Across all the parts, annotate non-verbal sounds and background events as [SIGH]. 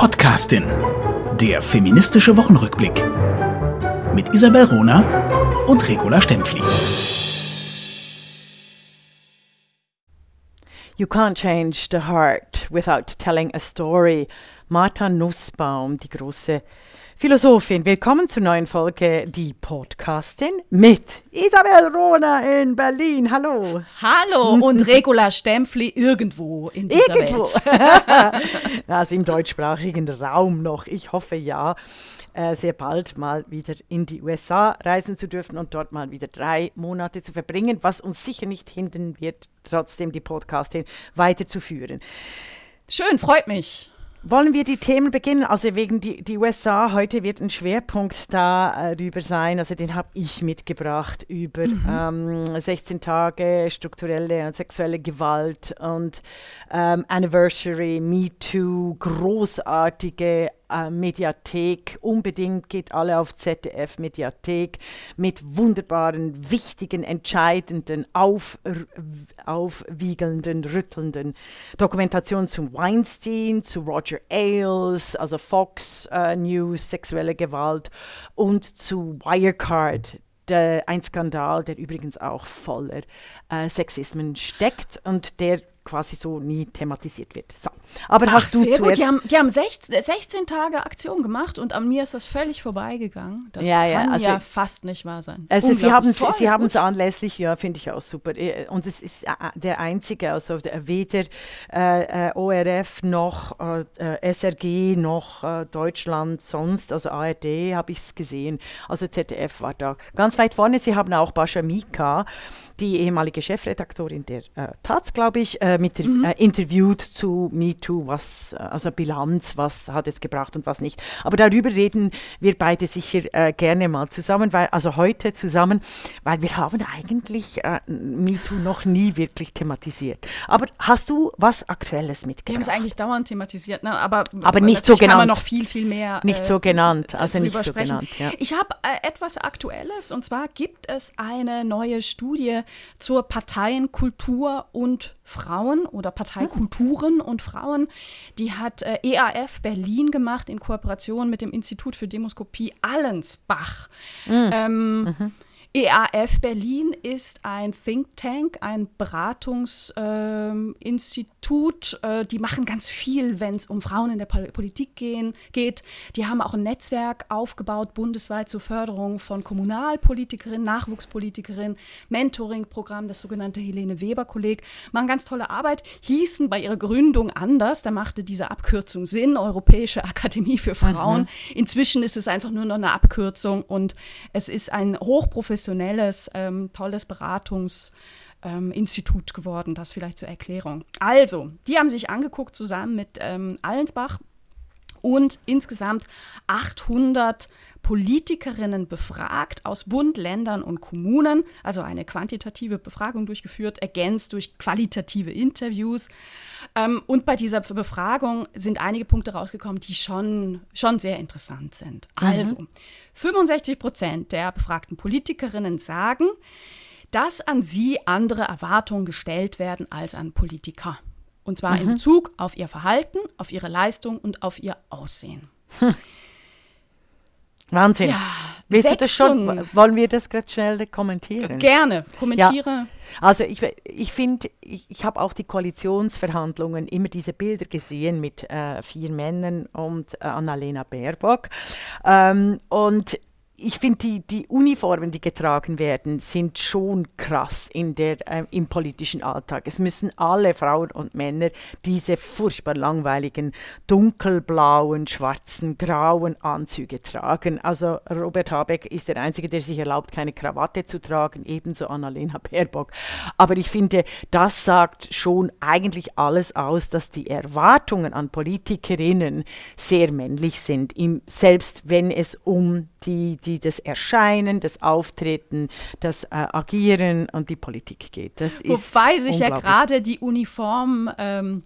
Podcastin. Der feministische Wochenrückblick. Mit Isabel Rona und Regula Stempfli. You can't change the heart without telling a story. Martha Nussbaum, die große Philosophin. Willkommen zur neuen Folge Die Podcastin mit Isabel Rohner in Berlin. Hallo. Hallo [LAUGHS] und Regula Stempfli irgendwo in dieser irgendwo. Welt. [LAUGHS] also im deutschsprachigen Raum noch. Ich hoffe ja, äh, sehr bald mal wieder in die USA reisen zu dürfen und dort mal wieder drei Monate zu verbringen, was uns sicher nicht hindern wird, trotzdem die Podcastin weiterzuführen. Schön, freut mich. Wollen wir die Themen beginnen? Also wegen die, die USA, heute wird ein Schwerpunkt darüber sein, also den habe ich mitgebracht, über mhm. ähm, 16 Tage strukturelle und sexuelle Gewalt und ähm, Anniversary, Me Too, großartige äh, Mediathek. Unbedingt geht alle auf ZDF Mediathek mit wunderbaren, wichtigen, entscheidenden, auf, aufwiegelnden, rüttelnden Dokumentationen zum Weinstein, zu Roger Ailes, also Fox äh, News, sexuelle Gewalt und zu Wirecard, ein Skandal, der übrigens auch voller äh, Sexismen steckt und der quasi so nie thematisiert wird. So. Aber Ach, hast du sehr gut. Die haben, die haben 16, 16, Tage Aktion gemacht und an mir ist das völlig vorbeigegangen. Das ja, kann ja, also, ja fast nicht wahr sein. Also sie haben es sie haben's anlässlich, ja, finde ich auch super. Äh, und es ist äh, der einzige, also weder äh, äh ORF noch äh, SRG noch äh, Deutschland sonst, also ARD habe ich es gesehen. Also ZDF war da ganz weit vorne. Sie haben auch Bascha Mika, die ehemalige Chefredaktorin der Taz, glaube ich, mit mhm. interviewt zu Me MeToo, was, also Bilanz, was hat es gebracht und was nicht. Aber darüber reden wir beide sicher äh, gerne mal zusammen, weil, also heute zusammen, weil wir haben eigentlich äh, MeToo noch nie wirklich thematisiert. Aber hast du was Aktuelles mitgebracht? Wir haben es eigentlich dauernd thematisiert, ne? aber, aber nicht so genannt. man noch viel, viel mehr Nicht so äh, genannt, also nicht so sprechen. genannt. Ja. Ich habe äh, etwas Aktuelles und zwar gibt es eine neue Studie zur Parteienkultur und Frauen oder Parteikulturen und Frauen. Frauen. Die hat äh, EAF Berlin gemacht in Kooperation mit dem Institut für Demoskopie Allensbach. Mhm. Ähm, mhm. EAF Berlin ist ein Think Tank, ein Beratungsinstitut. Äh, äh, die machen ganz viel, wenn es um Frauen in der Politik gehen, geht. Die haben auch ein Netzwerk aufgebaut bundesweit zur Förderung von Kommunalpolitikerinnen, Nachwuchspolitikerinnen, Mentoring-Programm, das sogenannte Helene Weber-Kolleg. Machen ganz tolle Arbeit, hießen bei ihrer Gründung anders. Da machte diese Abkürzung Sinn, Europäische Akademie für Frauen. Mhm. Inzwischen ist es einfach nur noch eine Abkürzung und es ist ein hochprofessionelles professionelles, ähm, tolles Beratungsinstitut ähm, geworden. Das vielleicht zur Erklärung. Also, die haben sich angeguckt zusammen mit ähm, Allensbach und insgesamt 800 Politikerinnen befragt aus Bund, Ländern und Kommunen, also eine quantitative Befragung durchgeführt, ergänzt durch qualitative Interviews. Ähm, und bei dieser Befragung sind einige Punkte rausgekommen, die schon, schon sehr interessant sind. Mhm. Also, 65 Prozent der befragten Politikerinnen sagen, dass an sie andere Erwartungen gestellt werden als an Politiker. Und zwar mhm. in Bezug auf ihr Verhalten, auf ihre Leistung und auf ihr Aussehen. Hm. Wahnsinn. Ja, Willst du das schon? Wollen wir das gerade schnell kommentieren? Gerne, kommentiere. Ja. Also ich, ich finde, ich, ich habe auch die Koalitionsverhandlungen immer diese Bilder gesehen mit äh, vier Männern und äh, Annalena Baerbock. Ähm, und ich finde, die, die Uniformen, die getragen werden, sind schon krass in der, äh, im politischen Alltag. Es müssen alle Frauen und Männer diese furchtbar langweiligen, dunkelblauen, schwarzen, grauen Anzüge tragen. Also Robert Habeck ist der Einzige, der sich erlaubt, keine Krawatte zu tragen, ebenso Annalena Baerbock. Aber ich finde, das sagt schon eigentlich alles aus, dass die Erwartungen an Politikerinnen sehr männlich sind, im, selbst wenn es um die, die das Erscheinen, das Auftreten, das äh, Agieren und die Politik geht. Das Wobei sich ja gerade die Uniform ähm,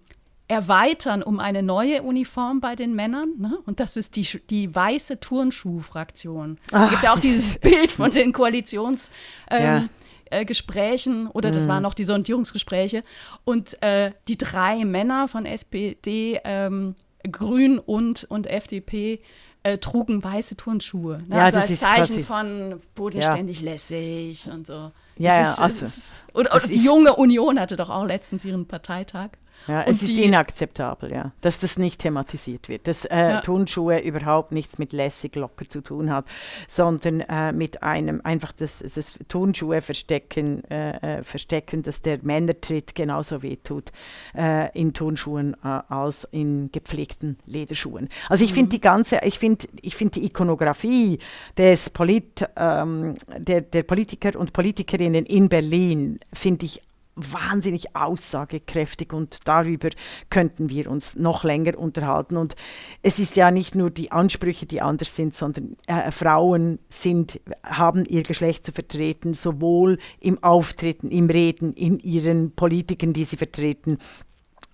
erweitern um eine neue Uniform bei den Männern. Ne? Und das ist die, die weiße Turnschuh-Fraktion. Da gibt es ja auch dieses Bild [LAUGHS] von den Koalitions- ähm, ja. Äh, Gesprächen oder das mhm. waren noch die Sondierungsgespräche und äh, die drei Männer von SPD ähm, Grün und, und FDP äh, trugen weiße Turnschuhe. Ne? Ja, also das als Zeichen quasi- von bodenständig lässig und so. Ja, Das ja, ist, also, ist, und, und die junge Union hatte doch auch letztens ihren Parteitag. Ja, es ist inakzeptabel, ja, dass das nicht thematisiert wird, dass äh, Ja. Turnschuhe überhaupt nichts mit lässig locker zu tun hat, sondern äh, mit einem einfach das, das Turnschuhe verstecken, äh, äh, verstecken, dass der Männertritt genauso wehtut äh, in Turnschuhen äh, als in gepflegten Lederschuhen. Also ich finde die ganze, ich finde, ich finde die Ikonografie des Polit, ähm, der, der Politiker und Politikerinnen in Berlin finde ich wahnsinnig aussagekräftig und darüber könnten wir uns noch länger unterhalten. Und es ist ja nicht nur die Ansprüche, die anders sind, sondern äh, Frauen sind, haben ihr Geschlecht zu vertreten, sowohl im Auftreten, im Reden, in ihren Politiken, die sie vertreten.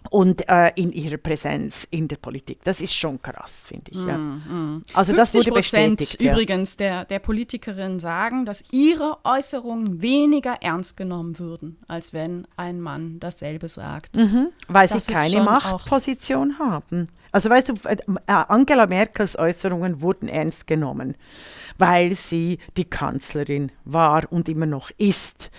Und äh, in ihrer Präsenz in der Politik. Das ist schon krass, finde ich. Ja. Also das 50 wurde bestätigt. Übrigens der, der Politikerinnen sagen, dass ihre Äußerungen weniger ernst genommen würden, als wenn ein Mann dasselbe sagt. Weil Das sie keine Machtposition haben. Also weißt du, äh, Angela Merkels Äußerungen wurden ernst genommen, weil sie die Kanzlerin war und immer noch ist,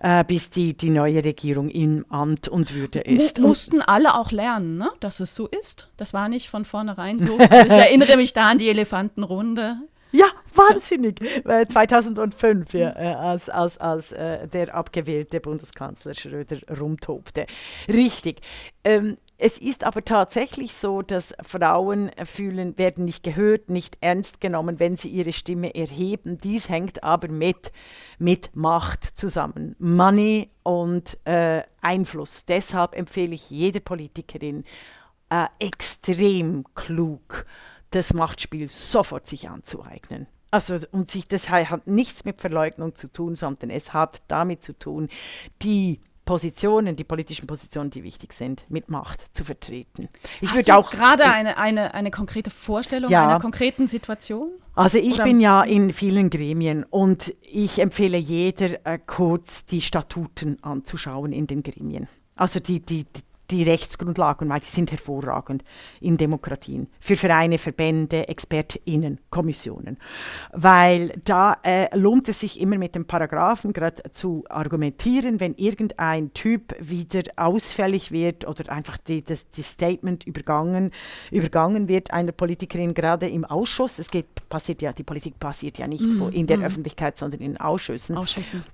äh, bis die, die neue Regierung im Amt und Würde ist. Und mussten alle auch lernen, ne? dass es so ist. Das war nicht von vornherein so. Ich erinnere mich da an die Elefantenrunde. Ja, wahnsinnig. Äh, 2005, ja, äh, als, als, als äh, der abgewählte Bundeskanzler Schröder rumtobte. Richtig. Ähm, es ist aber tatsächlich so, dass Frauen fühlen, werden nicht gehört, nicht ernst genommen, wenn sie ihre Stimme erheben. Dies hängt aber mit, mit Macht zusammen. Money und äh, Einfluss. Deshalb empfehle ich jeder Politikerin, äh, extrem klug das Machtspiel sofort sich anzueignen. Also und sich das hat nichts mit Verleugnung zu tun, sondern es hat damit zu tun, die Positionen, die politischen Positionen, die wichtig sind, mit Macht zu vertreten. Ich Hast würde du auch gerade eine, eine, eine konkrete Vorstellung Ja. einer konkreten Situation? Also ich Oder- bin ja in vielen Gremien und ich empfehle jeder äh, kurz die Statuten anzuschauen in den Gremien. Also die, die, die die Rechtsgrundlagen, weil die sind hervorragend in Demokratien. Für Vereine, Verbände, ExpertInnen, Kommissionen. Weil da äh, lohnt es sich immer mit den Paragraphen gerade zu argumentieren, wenn irgendein Typ wieder ausfällig wird oder einfach die, das, die Statement übergangen, übergangen wird einer Politikerin gerade im Ausschuss. Es geht, passiert ja, die Politik passiert ja nicht vor, in der Öffentlichkeit, sondern in Ausschüssen. Ausschüssen.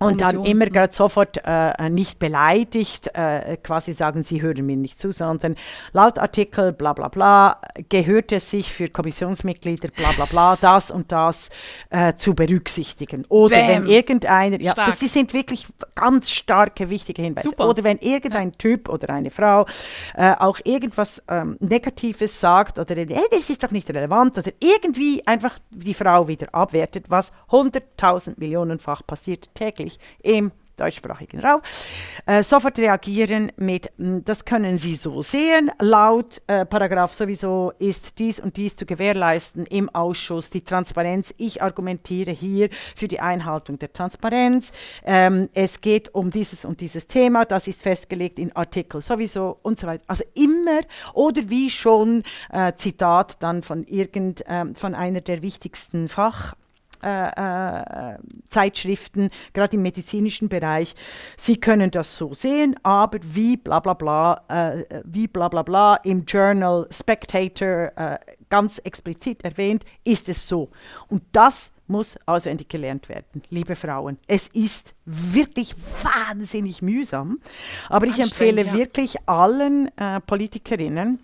Und dann immer gerade sofort äh, nicht beleidigt, äh, quasi sagen, sie hören mir nicht zu, sondern laut Artikel bla bla bla gehört es sich für Kommissionsmitglieder bla bla bla das und das äh, zu berücksichtigen. Oder Bam. wenn irgendeiner, ja, Stark. das sind wirklich ganz starke, wichtige Hinweise. Super. Oder wenn irgendein Typ oder eine Frau äh, auch irgendwas ähm, Negatives sagt oder hey, das ist doch nicht relevant oder irgendwie einfach die Frau wieder abwertet, was 100.000 Millionenfach passiert täglich im deutschsprachigen Raum, äh, sofort reagieren mit, "Mm, das können Sie so sehen, laut äh, Paragraph sowieso ist dies und dies zu gewährleisten im Ausschuss, die Transparenz. Ich argumentiere hier für die Einhaltung der Transparenz. Ähm, es geht um dieses und dieses Thema, das ist festgelegt in Artikel sowieso und so weiter. Also immer oder wie schon äh, Zitat dann von irgend ähm, von einer der wichtigsten Fach äh, äh, Zeitschriften, gerade im medizinischen Bereich, sie können das so sehen, aber wie bla bla bla, äh, wie bla bla bla im Journal Spectator äh, ganz explizit erwähnt, ist es so. Und das muss auswendig gelernt werden, liebe Frauen. Es ist wirklich wahnsinnig mühsam, aber ich empfehle ja. wirklich allen äh, Politikerinnen,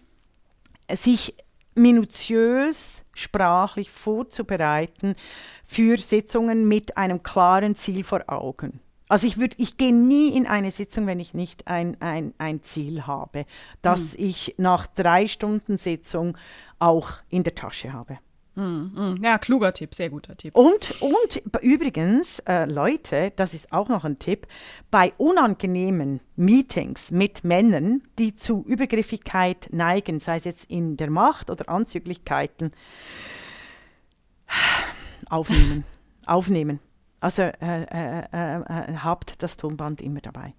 sich minutiös sprachlich vorzubereiten für Sitzungen mit einem klaren Ziel vor Augen. Also ich würde, ich gehe nie in eine Sitzung, wenn ich nicht ein, ein, ein Ziel habe, das ich nach drei Stunden Sitzung auch in der Tasche habe. Mm, Ja, kluger Tipp, sehr guter Tipp. Und, und übrigens, äh, Leute, das ist auch noch ein Tipp, bei unangenehmen Meetings mit Männern, die zu Übergriffigkeit neigen, sei es jetzt in der Macht oder Anzüglichkeiten, aufnehmen. aufnehmen. Also äh, äh, äh, äh, habt das Tonband immer dabei.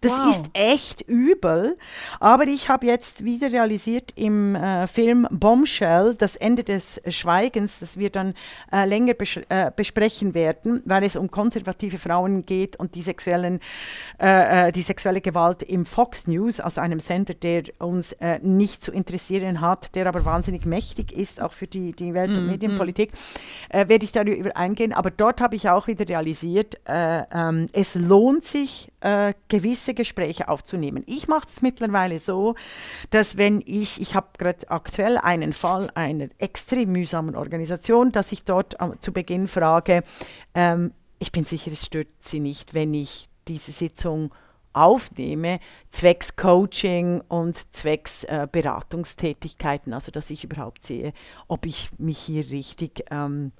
Das Wow. ist echt übel. Aber ich habe jetzt wieder realisiert im äh, Film Bombshell, das Ende des Schweigens, das wir dann äh, länger besch äh, besprechen werden, weil es um konservative Frauen geht und die, sexuellen, äh, äh, die sexuelle Gewalt im Fox News, also einem Sender, der uns äh, nicht zu interessieren hat, der aber wahnsinnig mächtig ist, auch für die, die Welt- und Medienpolitik, äh, werde ich darüber eingehen. Aber dort habe ich auch wieder realisiert, äh, ähm, es lohnt sich, äh, gewisse Gespräche aufzunehmen. Ich mache es mittlerweile so, dass wenn ich, ich habe gerade aktuell einen Fall einer extrem mühsamen Organisation, dass ich dort am- zu Beginn frage, ähm, ich bin sicher, es stört Sie nicht, wenn ich diese Sitzung aufnehme, zwecks Coaching und zwecks äh, Beratungstätigkeiten, also dass ich überhaupt sehe, ob ich mich hier richtig ähm,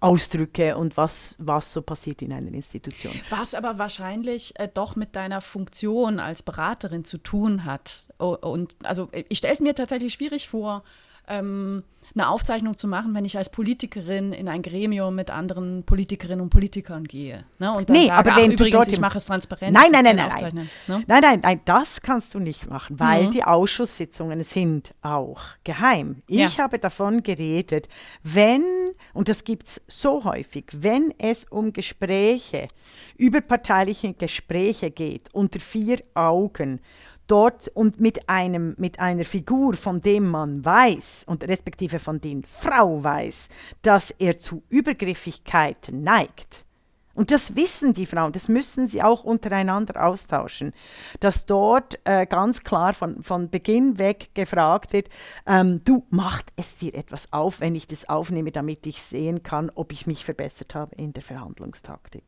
ausdrücke und was, was so passiert in einer Institution. Was aber wahrscheinlich äh, doch mit deiner Funktion als Beraterin zu tun hat. Und also äh, ich stelle es mir tatsächlich schwierig vor, ähm, eine Aufzeichnung zu machen, wenn ich als Politikerin in ein Gremium mit anderen Politikerinnen und Politikern gehe. Ne? Und dann Nee, sage, aber ach, wenn du übrigens, ich mache es transparent. Nein, nein, nein, nein. Ne? Nein, nein, nein, das kannst du nicht machen, weil Mhm. die Ausschusssitzungen sind auch geheim. Ich Ja. habe davon geredet, wenn, und das gibt es so häufig, wenn es um Gespräche, überparteiliche Gespräche geht, unter vier Augen, dort und mit, einem, mit einer Figur, von dem man weiß, und respektive von den Frau weiß, dass er zu Übergriffigkeiten neigt, und das wissen die Frauen, das müssen sie auch untereinander austauschen, dass dort äh, ganz klar von, von Beginn weg gefragt wird, ähm, du, macht es dir etwas auf, wenn ich das aufnehme, damit ich sehen kann, ob ich mich verbessert habe in der Verhandlungstaktik.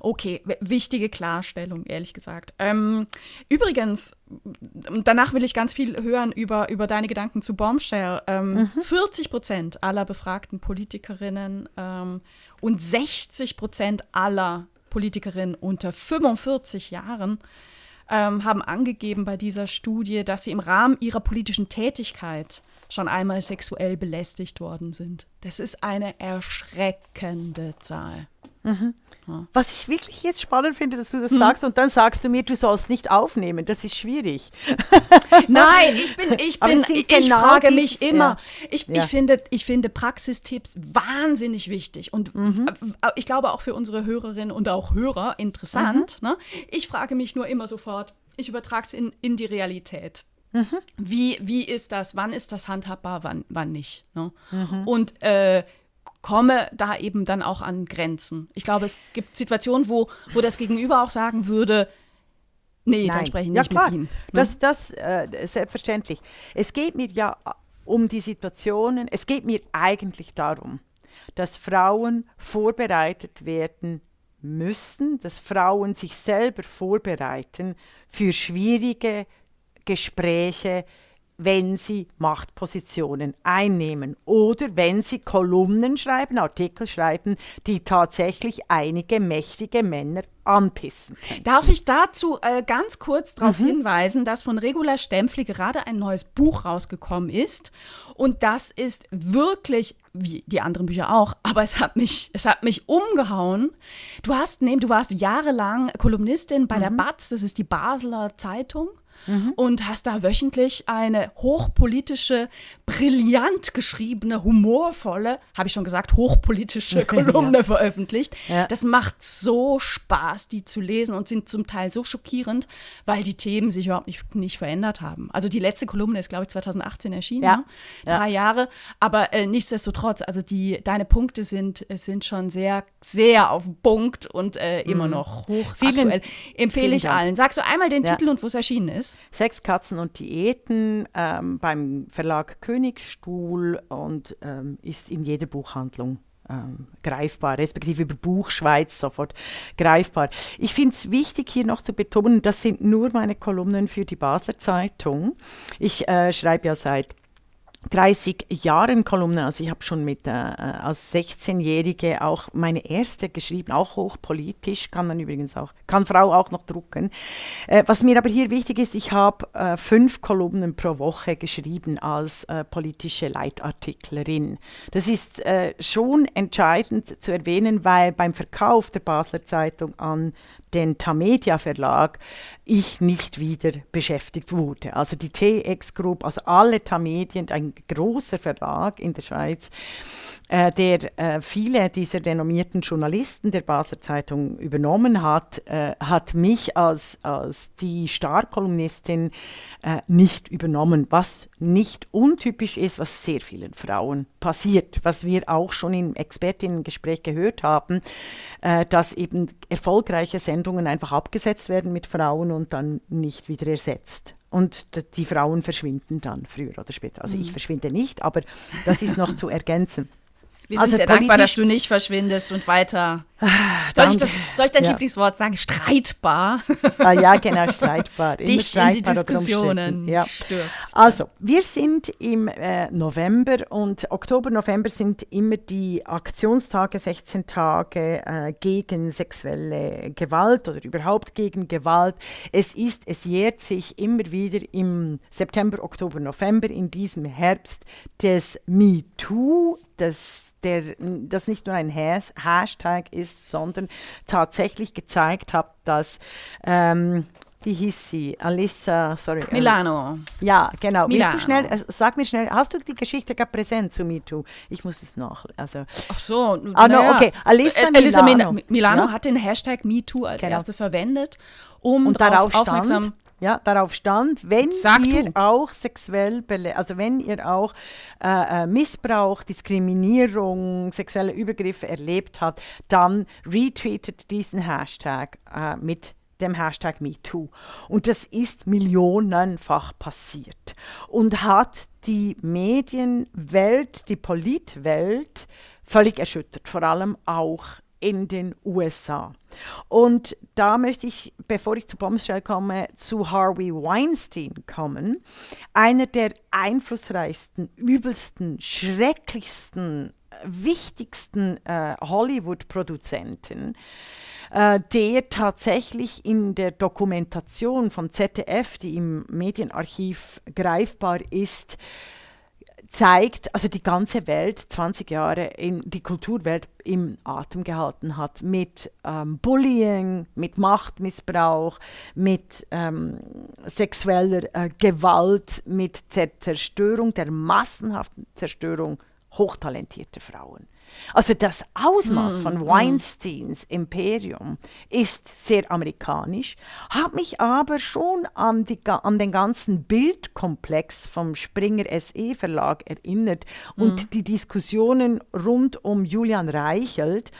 Okay, wichtige Klarstellung, ehrlich gesagt. Ähm, übrigens, danach will ich ganz viel hören über, über deine Gedanken zu Bombshell. Ähm, 40 Prozent aller befragten Politikerinnen ähm, und 60 Prozent aller Politikerinnen unter 45 Jahren ähm, haben angegeben bei dieser Studie, dass sie im Rahmen ihrer politischen Tätigkeit schon einmal sexuell belästigt worden sind. Das ist eine erschreckende Zahl. Was ich wirklich jetzt spannend finde, dass du das sagst und dann sagst du mir, du sollst nicht aufnehmen, das ist schwierig. [LAUGHS] Nein, ich bin, ich bin, ich genau frage dies- mich immer. Ich, Ja. ich, finde, ich finde Praxistipps wahnsinnig wichtig und Mhm. ich glaube auch für unsere Hörerinnen und auch Hörer interessant. Mhm. Ne? Ich frage mich nur immer sofort, ich übertrage es in, in die Realität. Mhm. Wie, wie ist das? Wann ist das handhabbar, wann, wann nicht? Ne? Mhm. Und äh, komme da eben dann auch an Grenzen. Ich glaube, es gibt Situationen, wo, wo das Gegenüber auch sagen würde, nee, dann spreche ich ja, nicht klar. mit Ihnen. ne? Das, das äh, selbstverständlich. Es geht mir ja äh, um die Situationen, es geht mir eigentlich darum, dass Frauen vorbereitet werden müssen, dass Frauen sich selber vorbereiten für schwierige Gespräche, wenn sie Machtpositionen einnehmen oder wenn sie Kolumnen schreiben, Artikel schreiben, die tatsächlich einige mächtige Männer anpissen. Darf ich dazu äh, ganz kurz darauf Mhm. hinweisen, dass von Regula Stempfli gerade ein neues Buch rausgekommen ist. Und das ist wirklich, wie die anderen Bücher auch, aber es hat mich, es hat mich umgehauen. Du hast, nee, du warst jahrelang Kolumnistin bei Mhm. der BATZ, das ist die Basler Zeitung. Und hast da wöchentlich eine hochpolitische, brillant geschriebene, humorvolle, habe ich schon gesagt, hochpolitische [LAUGHS] Kolumne veröffentlicht. Ja. Das macht so Spaß, die zu lesen und sind zum Teil so schockierend, weil die Themen sich überhaupt nicht, nicht verändert haben. Also die letzte Kolumne ist, glaube ich, 2018 erschienen, Ja. ne? Ja. drei Jahre. Aber äh, nichtsdestotrotz, also die, deine Punkte sind, sind schon sehr, sehr auf den Punkt und äh, immer noch hoch Mhm. Vielen-. Empfehle ich allen. Sagst du einmal den Ja. Titel und wo es erschienen ist? Sex, Katzen und Diäten ähm, beim Verlag Königstuhl und ähm, ist in jeder Buchhandlung ähm, greifbar, respektive über Buchschweiz sofort greifbar. Ich finde es wichtig, hier noch zu betonen, das sind nur meine Kolumnen für die Basler Zeitung. Ich äh, schreibe ja seit 30 Jahren Kolumne, also ich habe schon mit äh, als 16-Jährige auch meine erste geschrieben, auch hochpolitisch, kann man übrigens auch, kann Frau auch noch drucken. Äh, was mir aber hier wichtig ist, ich habe äh, fünf Kolumnen pro Woche geschrieben als äh, politische Leitartiklerin. Das ist äh, schon entscheidend zu erwähnen, weil beim Verkauf der Basler Zeitung an den Tamedia Verlag ich nicht wieder beschäftigt wurde. Also die TX Group, also alle Tamedien, ein großer Verlag in der Schweiz, äh, der äh, viele dieser renommierten Journalisten der Basler Zeitung übernommen hat, äh, hat mich als, als die Starkolumnistin äh, nicht übernommen, was nicht untypisch ist, was sehr vielen Frauen passiert, was wir auch schon im Expertinnengespräch gehört haben, äh, dass eben erfolgreiche Sendungen einfach abgesetzt werden mit Frauen und dann nicht wieder ersetzt. Und die Frauen verschwinden dann früher oder später. Also mhm. ich verschwinde nicht, aber das ist noch zu ergänzen. Wir sind also sehr dankbar, dass du nicht verschwindest und weiter. Ah, soll, ich, das, soll ich dein ja. Lieblingswort sagen? Streitbar. Ah, ja, genau, streitbar. [LAUGHS] Dich streitbar in die Diskussionen ja. Also, wir sind im äh, November und Oktober, November sind immer die Aktionstage, 16 Tage äh, gegen sexuelle Gewalt oder überhaupt gegen Gewalt. Es ist, es jährt sich immer wieder im September, Oktober, November in diesem Herbst des MeToo das, der, das nicht nur ein Has Hashtag ist, sondern tatsächlich gezeigt hat, dass ähm, wie hieß sie? Alissa, sorry. Äh, Milano. Ja, genau. Milano. Willst du schnell, äh, sag mir schnell, hast du die Geschichte gerade präsent zu MeToo? Ich muss es noch. Also. Ach so. Ah, no, okay. Alissa äh, Milano. Milano, Milano ja? hat den Hashtag MeToo als genau. erste verwendet, um Und darauf aufmerksam stand, ja, darauf stand, wenn Sag ihr du. auch sexuell, also wenn ihr auch äh, äh, Missbrauch, Diskriminierung, sexuelle Übergriffe erlebt habt, dann retweetet diesen Hashtag äh, mit dem Hashtag MeToo. Und das ist millionenfach passiert und hat die Medienwelt, die Politwelt völlig erschüttert, vor allem auch in den USA. Und da möchte ich, bevor ich zu Bombshell komme, zu Harvey Weinstein kommen. Einer der einflussreichsten, übelsten, schrecklichsten, wichtigsten äh, Hollywood-Produzenten, äh, der tatsächlich in der Dokumentation von ZDF, die im Medienarchiv greifbar ist, zeigt, also die ganze Welt 20 Jahre in die Kulturwelt im Atem gehalten hat mit ähm, Bullying, mit Machtmissbrauch, mit ähm, sexueller äh, Gewalt, mit Zerstörung, der massenhaften Zerstörung hochtalentierter Frauen. Also das Ausmaß mm, von mm. Weinsteins mm. Imperium ist sehr amerikanisch, hat mich aber schon an, die, an den ganzen Bildkomplex vom Springer SE Verlag erinnert mm. und die Diskussionen rund um Julian Reichelt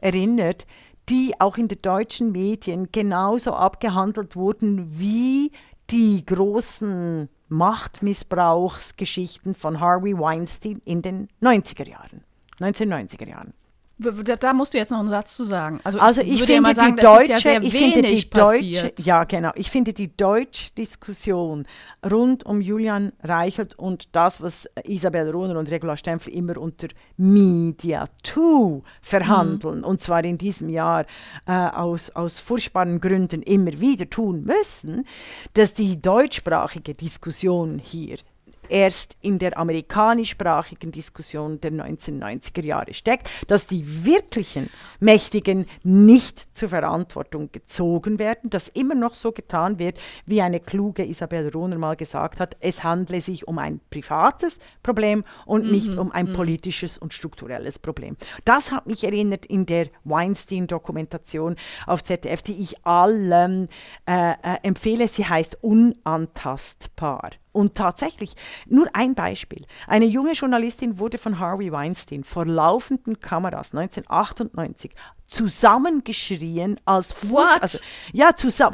erinnert, die auch in den deutschen Medien genauso abgehandelt wurden wie die großen Machtmissbrauchsgeschichten von Harvey Weinstein in den 90er Jahren. 1990er Jahren. Da musst du jetzt noch einen Satz zu sagen. Also, also ich, ich würde ja mal sagen, das ist ja sehr wenig passiert. ja, genau. Ich finde die Deutsch-Diskussion rund um Julian Reichelt und das, was Isabel Rohner und Regula Stempfli immer unter Media 2 verhandeln, mhm. und zwar in diesem Jahr äh, aus, aus furchtbaren Gründen immer wieder tun müssen, dass die deutschsprachige Diskussion hier erst in der amerikanischsprachigen Diskussion der 1990er Jahre steckt, dass die wirklichen Mächtigen nicht zur Verantwortung gezogen werden, dass immer noch so getan wird, wie eine kluge Isabel Rohner mal gesagt hat, es handle sich um ein privates Problem und mhm. nicht um ein mhm. politisches und strukturelles Problem. Das hat mich erinnert in der Weinstein-Dokumentation auf ZDF, die ich allen äh, äh, empfehle. Sie heißt Unantastbar. Und tatsächlich, nur ein Beispiel. Eine junge Journalistin wurde von Harvey Weinstein vor laufenden Kameras 1998 zusammengeschrien als What? Also, ja, zusa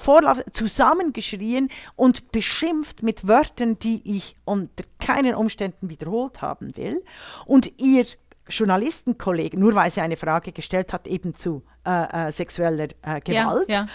zusammengeschrien und beschimpft mit Wörtern, die ich unter keinen Umständen wiederholt haben will. Und ihr Journalistenkollegen, nur weil sie eine Frage gestellt hat, eben zu äh, äh, sexueller äh, Gewalt. Ja, ja.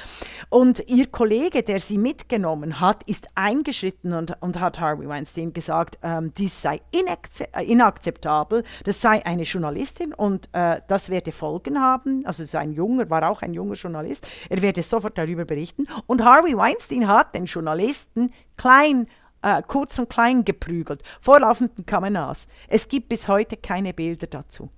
Und ihr Kollege, der sie mitgenommen hat, ist eingeschritten und, und hat Harvey Weinstein gesagt, ähm, dies sei äh, inakzeptabel, das sei eine Journalistin und äh, das werde Folgen haben. Also sein junger, war auch ein junger Journalist, er werde sofort darüber berichten. Und Harvey Weinstein hat den Journalisten klein äh, kurz und klein geprügelt, vor laufenden Kameras. Es gibt bis heute keine Bilder dazu.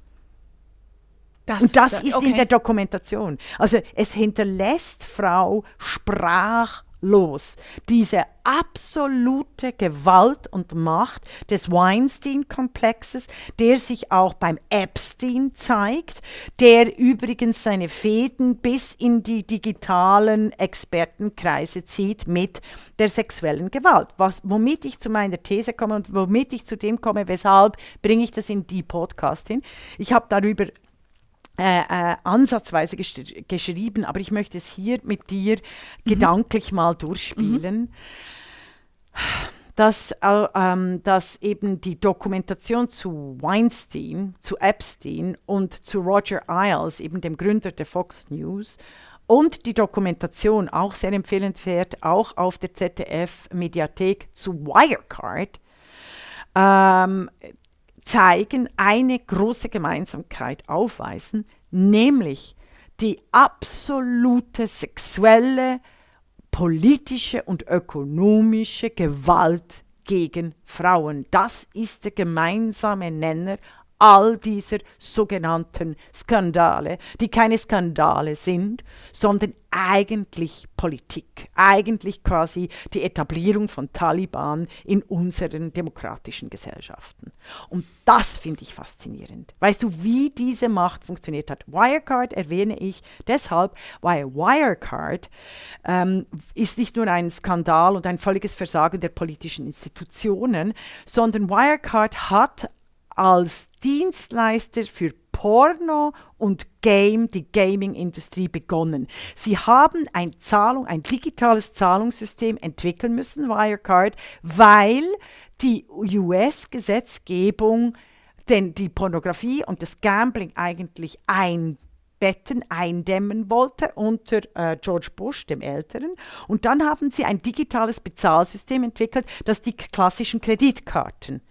Das, und das ist okay. in der Dokumentation. Also es hinterlässt Frau Sprach los. Diese absolute Gewalt und Macht des Weinstein-Komplexes, der sich auch beim Epstein zeigt, der übrigens seine Fäden bis in die digitalen Expertenkreise zieht mit der sexuellen Gewalt. Was, womit ich zu meiner These komme und womit ich zu dem komme, weshalb bringe ich das in die Podcast hin. Ich habe darüber äh, äh, ansatzweise gesch geschrieben, aber ich möchte es hier mit dir mhm. gedanklich mal durchspielen. Mhm. Dass, äh, ähm, dass eben die Dokumentation zu Weinstein, zu Epstein und zu Roger Ailes, eben dem Gründer der Fox News, und die Dokumentation, auch sehr empfehlenswert, auch auf der ZDF-Mediathek zu Wirecard, ähm, zeigen, eine große Gemeinsamkeit aufweisen, nämlich die absolute sexuelle, politische und ökonomische Gewalt gegen Frauen. Das ist der gemeinsame Nenner all dieser sogenannten Skandale, die keine Skandale sind, sondern eigentlich Politik, eigentlich quasi die Etablierung von Taliban in unseren demokratischen Gesellschaften. Und das finde ich faszinierend. Weißt du, wie diese Macht funktioniert hat? Wirecard erwähne ich deshalb, weil Wirecard ähm, ist nicht nur ein Skandal und ein völliges Versagen der politischen Institutionen, sondern Wirecard hat als Dienstleister für Porno und Game, die Gaming-Industrie begonnen. Sie haben ein Zahlung, ein digitales Zahlungssystem entwickeln müssen, Wirecard, weil die US-Gesetzgebung denn die Pornografie und das Gambling eigentlich einbetten, eindämmen wollte unter äh, George Bush, dem Älteren. Und dann haben sie ein digitales Bezahlsystem entwickelt, das die klassischen Kreditkarten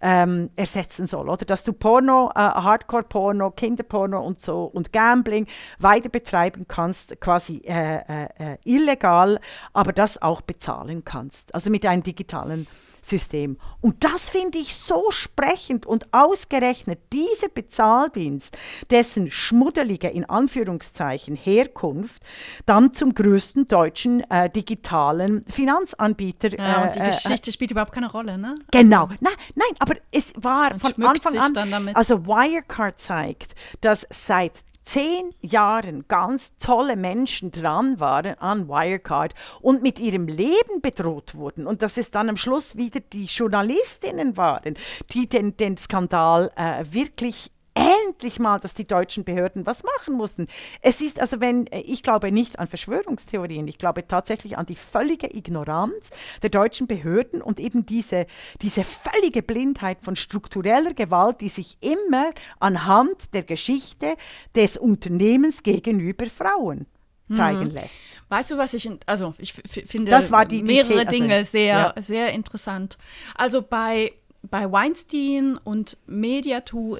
ähm, ersetzen soll. Oder dass du Porno, äh, Hardcore-Porno, Kinderporno und so und Gambling weiter betreiben kannst, quasi äh, äh, äh illegal, aber das auch bezahlen kannst. Also mit einem digitalen System. Und das finde ich so sprechend und ausgerechnet dieser Bezahldienst, dessen schmuddelige in Anführungszeichen Herkunft dann zum größten deutschen äh, digitalen Finanzanbieter. Ja, äh, die äh, Geschichte spielt überhaupt keine Rolle, ne? Genau, also, nein, nein, aber es war von Anfang an, also Wirecard zeigt, dass seit zehn Jahren ganz tolle Menschen dran waren an Wirecard und mit ihrem Leben bedroht wurden. Und dass es dann am Schluss wieder die Journalistinnen waren, die den, den Skandal äh, wirklich endlich mal, dass die deutschen Behörden was machen mussten. Es ist also, wenn, ich glaube nicht an Verschwörungstheorien, ich glaube tatsächlich an die völlige Ignoranz der deutschen Behörden und eben diese, diese völlige Blindheit von struktureller Gewalt, die sich immer anhand der Geschichte des Unternehmens gegenüber Frauen zeigen mhm. lässt. Weißt du, was ich, in, also ich finde die, die mehrere The Dinge also, sehr, ja. sehr interessant. Also bei bei Weinstein und Mediato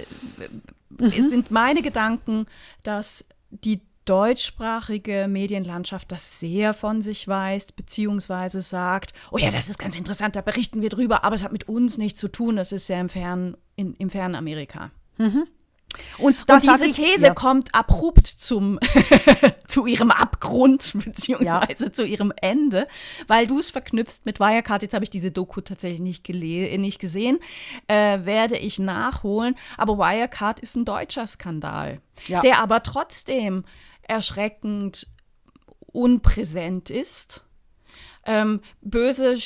mhm. sind meine Gedanken, dass die deutschsprachige Medienlandschaft das sehr von sich weist, beziehungsweise sagt, oh ja, das ist ganz interessant, da berichten wir drüber, aber es hat mit uns nichts zu tun, das ist ja im fernen, in, im fernen Amerika. Mhm. Und, und diese ich, These ja. kommt abrupt zum, [LAUGHS] zu ihrem Abgrund, [LAUGHS] beziehungsweise ja. zu ihrem Ende, weil du es verknüpfst mit Wirecard. Jetzt habe ich diese Doku tatsächlich nicht, nicht gesehen, äh, werde ich nachholen. Aber Wirecard ist ein deutscher Skandal, ja. der aber trotzdem erschreckend unpräsent ist. Ähm, böse,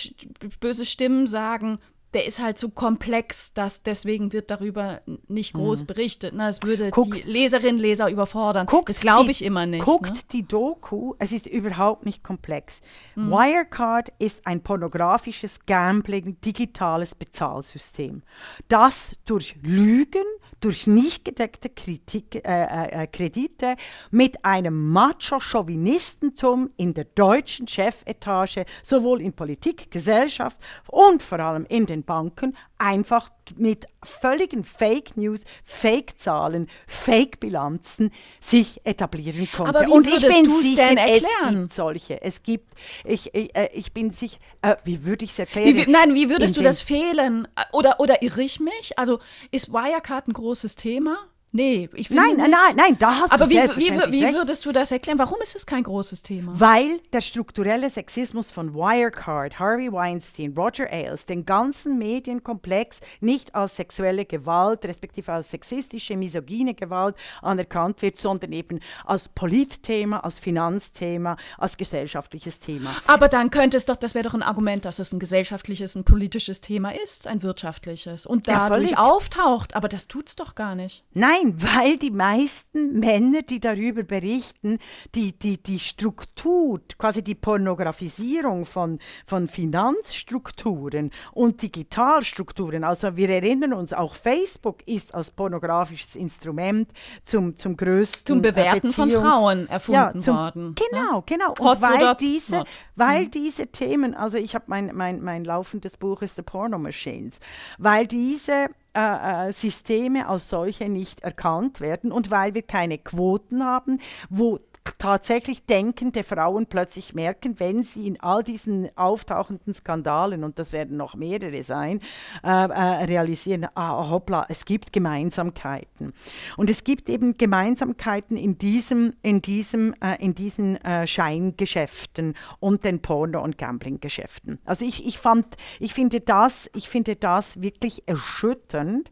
böse Stimmen sagen, der ist halt so komplex, dass deswegen wird darüber nicht groß berichtet. Ne? Es würde Guckt- die Leserinnen und Leser überfordern. Guckt das glaube die- ich immer nicht. Guckt ne? die Doku, es ist überhaupt nicht komplex. Hm. Wirecard ist ein pornografisches Gambling, digitales Bezahlsystem, das durch Lügen, durch nicht gedeckte Kritik, äh, äh, äh, Kredite mit einem Macho-Chauvinistentum in der deutschen Chefetage, sowohl in Politik, Gesellschaft und vor allem in den Banken, einfach mit völligen Fake News, Fake-Zahlen, Fake-Bilanzen sich etablieren konnte. Aber wie Und ich bin sicher, denn es erklären? gibt solche. Es gibt, ich, ich, äh, ich bin sicher, äh, wie würde ich es erklären? Wie, nein, wie würdest In du den- das fehlen? Oder, oder irre ich mich? Also ist Wirecard ein großes Thema? Nee, ich finde Nein, nein, nein, nein, da hast Aber du wie, wie, wie recht. würdest du das erklären? Warum ist es kein großes Thema? Weil der strukturelle Sexismus von Wirecard, Harvey Weinstein, Roger Ailes, den ganzen Medienkomplex nicht als sexuelle Gewalt, respektive als sexistische, misogyne Gewalt anerkannt wird, sondern eben als Politthema, als Finanzthema, als gesellschaftliches Thema. Aber dann könnte es doch, das wäre doch ein Argument, dass es ein gesellschaftliches, ein politisches Thema ist, ein wirtschaftliches und Ja, dadurch völlig. auftaucht. Aber das tut's doch gar nicht. Nein, weil die meisten Männer, die darüber berichten, die, die, die Struktur, quasi die Pornografisierung von, von Finanzstrukturen und Digitalstrukturen, also wir erinnern uns, auch Facebook ist als pornografisches Instrument zum, zum größten Zum Bewerten äh, von Beziehungs- Frauen erfunden ja, zum, worden, ne? Genau, genau. Hot Und weil diese, not. weil Mhm. diese Themen, also ich habe mein, mein, mein laufendes Buch ist The Porno Machines, weil diese äh, äh, Systeme als solche nicht erkannt werden und weil wir keine Quoten haben, wo tatsächlich denkende Frauen plötzlich merken, wenn sie in all diesen auftauchenden Skandalen, und das werden noch mehrere sein, äh, äh, realisieren, ah, hoppla, es gibt Gemeinsamkeiten. Und es gibt eben Gemeinsamkeiten in, diesem, in, diesem, äh, in diesen äh, Scheingeschäften und den Porno- und Gambling-Geschäften. Also ich, ich, fand, ich, finde das, ich finde das wirklich erschütternd.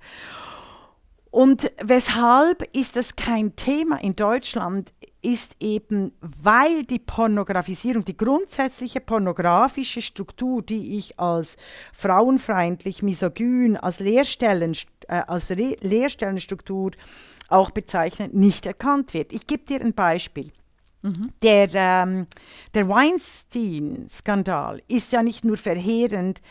Und weshalb ist das kein Thema in Deutschland, ist eben, weil die Pornografisierung, die grundsätzliche pornografische Struktur, die ich als frauenfeindlich, misogyn, als, Lehrstellen, äh, als Re Lehrstellenstruktur auch bezeichne, nicht erkannt wird. Ich gebe dir ein Beispiel. Der, ähm, der Weinstein-Skandal ist ja nicht nur verheerend,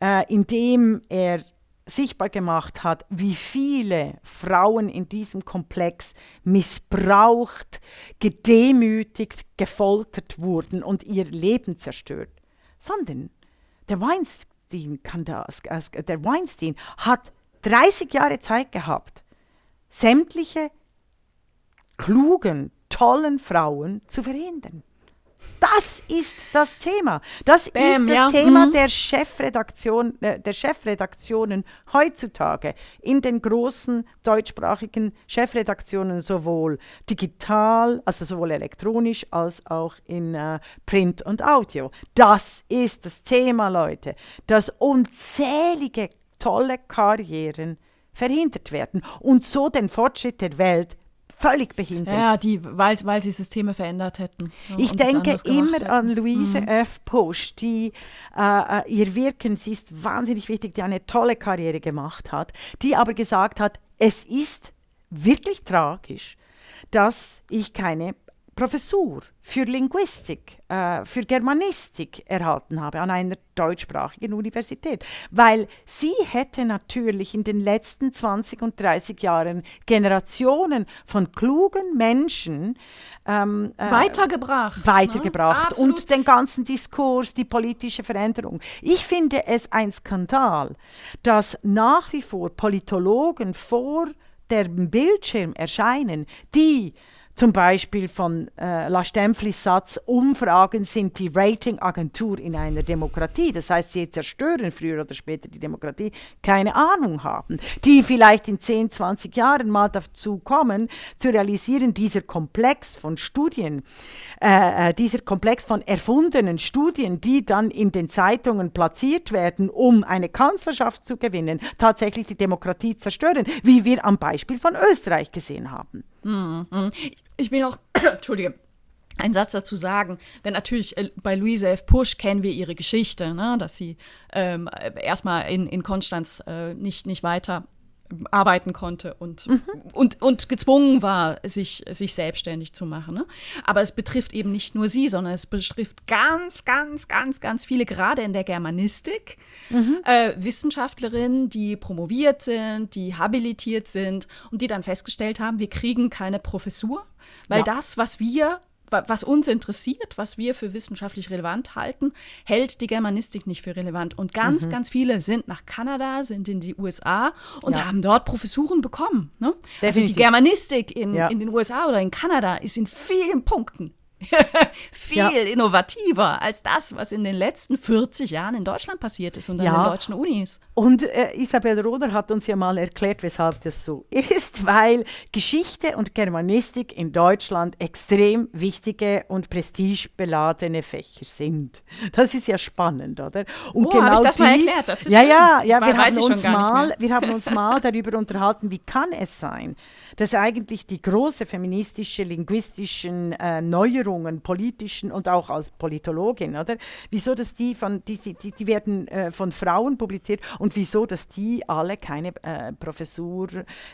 äh, indem er sichtbar gemacht hat, wie viele Frauen in diesem Komplex missbraucht, gedemütigt, gefoltert wurden und ihr Leben zerstört, sondern der Weinstein, äh, der Weinstein hat 30 Jahre Zeit gehabt, sämtliche klugen, tollen Frauen zu verhindern. Das ist das Thema. Das Bam, ist das ja, Thema mhm. der, Chefredaktion, äh, der Chefredaktionen heutzutage in den großen deutschsprachigen Chefredaktionen, sowohl digital, also sowohl elektronisch als auch in äh, Print und Audio. Das ist das Thema, Leute, dass unzählige tolle Karrieren verhindert werden und so den Fortschritt der Welt völlig behindern. Ja, die, weil, weil sie Systeme verändert hätten. ja, Ich denke immer hätten. an Luise F. Pusch, die äh, äh, ihr Wirken, sie ist wahnsinnig wichtig, die eine tolle Karriere gemacht hat, die aber gesagt hat, es ist wirklich tragisch, dass ich keine Professur für Linguistik, äh, für Germanistik erhalten habe an einer deutschsprachigen Universität, weil sie hätte natürlich in den letzten 20 und 30 Jahren Generationen von klugen Menschen ähm, äh, weitergebracht. weitergebracht Ne? Und den ganzen Diskurs, die politische Veränderung. Ich finde es ein Skandal, dass nach wie vor Politologen vor dem Bildschirm erscheinen, die zum Beispiel von äh, La Stempflis Satz, Umfragen sind die Ratingagentur in einer Demokratie. Das heißt, sie zerstören früher oder später die Demokratie, keine Ahnung haben. Die vielleicht in 10, 20 Jahren mal dazu kommen, zu realisieren, dieser Komplex von Studien, äh, äh, dieser Komplex von erfundenen Studien, die dann in den Zeitungen platziert werden, um eine Kanzlerschaft zu gewinnen, tatsächlich die Demokratie zerstören, wie wir am Beispiel von Österreich gesehen haben. Ich will noch, [COUGHS] Entschuldige, einen Satz dazu sagen, denn natürlich äh, bei Louise F. Pusch kennen wir ihre Geschichte, ne, dass sie ähm, erstmal in, in Konstanz äh, nicht, nicht weiter arbeiten konnte und, mhm. und, und gezwungen war, sich, sich selbstständig zu machen. Ne? Aber es betrifft eben nicht nur sie, sondern es betrifft ganz, ganz, ganz, ganz viele, gerade in der Germanistik, mhm. äh, Wissenschaftlerinnen, die promoviert sind, die habilitiert sind und die dann festgestellt haben, wir kriegen keine Professur, weil ja. das, was wir was uns interessiert, was wir für wissenschaftlich relevant halten, hält die Germanistik nicht für relevant. Und ganz, mhm. ganz viele sind nach Kanada, sind in die USA und ja. haben dort Professuren bekommen. Ne? Also die Germanistik in, ja. in den USA oder in Kanada ist in vielen Punkten [LAUGHS] viel ja. innovativer als das, was in den letzten 40 Jahren in Deutschland passiert ist und ja. an den deutschen Unis. Und äh, Isabel Roder hat uns ja mal erklärt, weshalb das so [LAUGHS] ist, weil Geschichte und Germanistik in Deutschland extrem wichtige und prestigebeladene Fächer sind. Das ist ja spannend, oder? Und oh, genau habe ich das die, mal erklärt? Das ist ja, schön. ja, ja, wir haben, uns mal, wir haben uns [LAUGHS] mal darüber unterhalten, wie kann es sein, dass eigentlich die große feministische, linguistischen äh, Neuerungen, politischen und auch als Politologin, oder? Wieso, dass die von, die, die, die werden äh, von Frauen publiziert und wieso, dass die alle keine äh, Professur